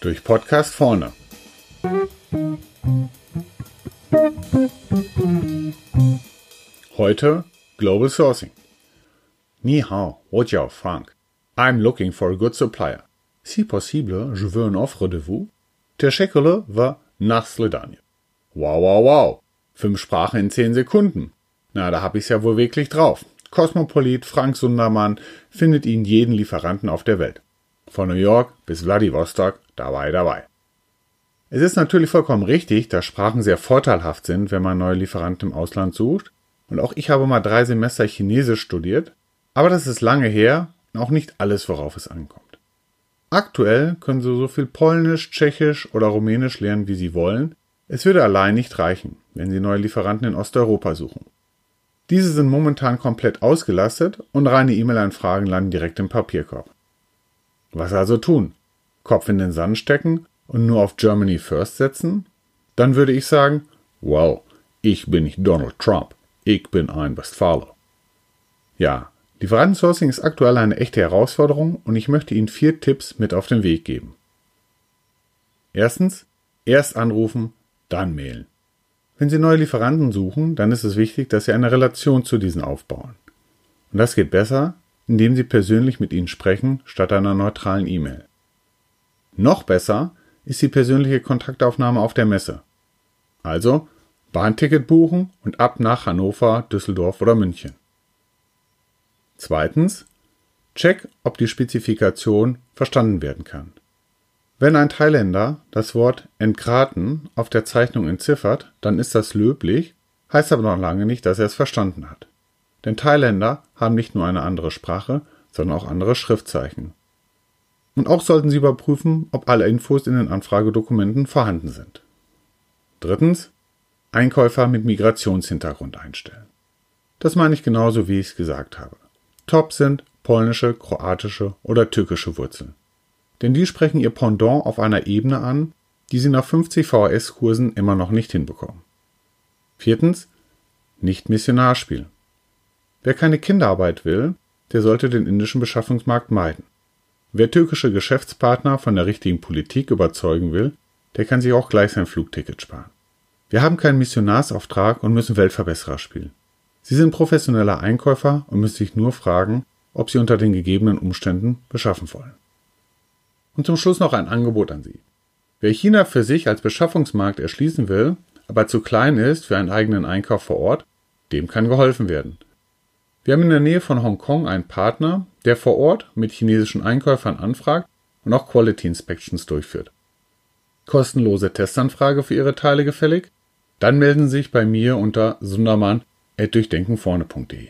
Durch Podcast vorne. Heute Global Sourcing. Ni hao, 我叫 Frank. I'm looking for a good supplier. Si possible, je veux une offre de vous. Der Scheckele war nach Sledanje. Wow, wow, wow. Fünf Sprachen in zehn Sekunden. Na, da hab ich's ja wohl wirklich drauf. Kosmopolit Frank Sundermann findet ihn jeden Lieferanten auf der Welt. Von New York bis Vladivostok, dabei, dabei. Es ist natürlich vollkommen richtig, dass Sprachen sehr vorteilhaft sind, wenn man neue Lieferanten im Ausland sucht. Und auch ich habe mal drei Semester Chinesisch studiert. Aber das ist lange her und auch nicht alles, worauf es ankommt. Aktuell können Sie so viel Polnisch, Tschechisch oder Rumänisch lernen, wie Sie wollen. Es würde allein nicht reichen, wenn Sie neue Lieferanten in Osteuropa suchen. Diese sind momentan komplett ausgelastet und reine E-Mail-Anfragen landen direkt im Papierkorb. Was also tun? Kopf in den Sand stecken und nur auf Germany First setzen? Dann würde ich sagen, wow, ich bin nicht Donald Trump, ich bin ein Westfaler. Ja, Lieferantensourcing ist aktuell eine echte Herausforderung und ich möchte Ihnen vier Tipps mit auf den Weg geben. Erstens, erst anrufen, dann mailen. Wenn Sie neue Lieferanten suchen, dann ist es wichtig, dass Sie eine Relation zu diesen aufbauen. Und das geht besser, indem Sie persönlich mit ihnen sprechen, statt einer neutralen E-Mail. Noch besser ist die persönliche Kontaktaufnahme auf der Messe. Also Bahnticket buchen und ab nach Hannover, Düsseldorf oder München. Zweitens, check, ob die Spezifikation verstanden werden kann. Wenn ein Thailänder das Wort entgraten auf der Zeichnung entziffert, dann ist das löblich, heißt aber noch lange nicht, dass er es verstanden hat. Denn Thailänder haben nicht nur eine andere Sprache, sondern auch andere Schriftzeichen. Und auch sollten Sie überprüfen, ob alle Infos in den Anfragedokumenten vorhanden sind. Drittens, Einkäufer mit Migrationshintergrund einstellen. Das meine ich genauso, wie ich es gesagt habe. Top sind polnische, kroatische oder türkische Wurzeln. Denn die sprechen ihr Pendant auf einer Ebene an, die sie nach 50 VHS-Kursen immer noch nicht hinbekommen. Viertens, nicht Missionarspiel. Wer keine Kinderarbeit will, der sollte den indischen Beschaffungsmarkt meiden. Wer türkische Geschäftspartner von der richtigen Politik überzeugen will, der kann sich auch gleich sein Flugticket sparen. Wir haben keinen Missionarsauftrag und müssen Weltverbesserer spielen. Sie sind professioneller Einkäufer und müssen sich nur fragen, ob Sie unter den gegebenen Umständen beschaffen wollen. Und zum Schluss noch ein Angebot an Sie. Wer China für sich als Beschaffungsmarkt erschließen will, aber zu klein ist für einen eigenen Einkauf vor Ort, dem kann geholfen werden. Wir haben in der Nähe von Hongkong einen Partner, der vor Ort mit chinesischen Einkäufern anfragt und auch Quality Inspections durchführt. Kostenlose Testanfrage für Ihre Teile gefällig? Dann melden Sie sich bei mir unter Sundermann durchdenkenvorne.de.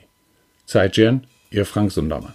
Zeitgen, Ihr Frank Sundermann.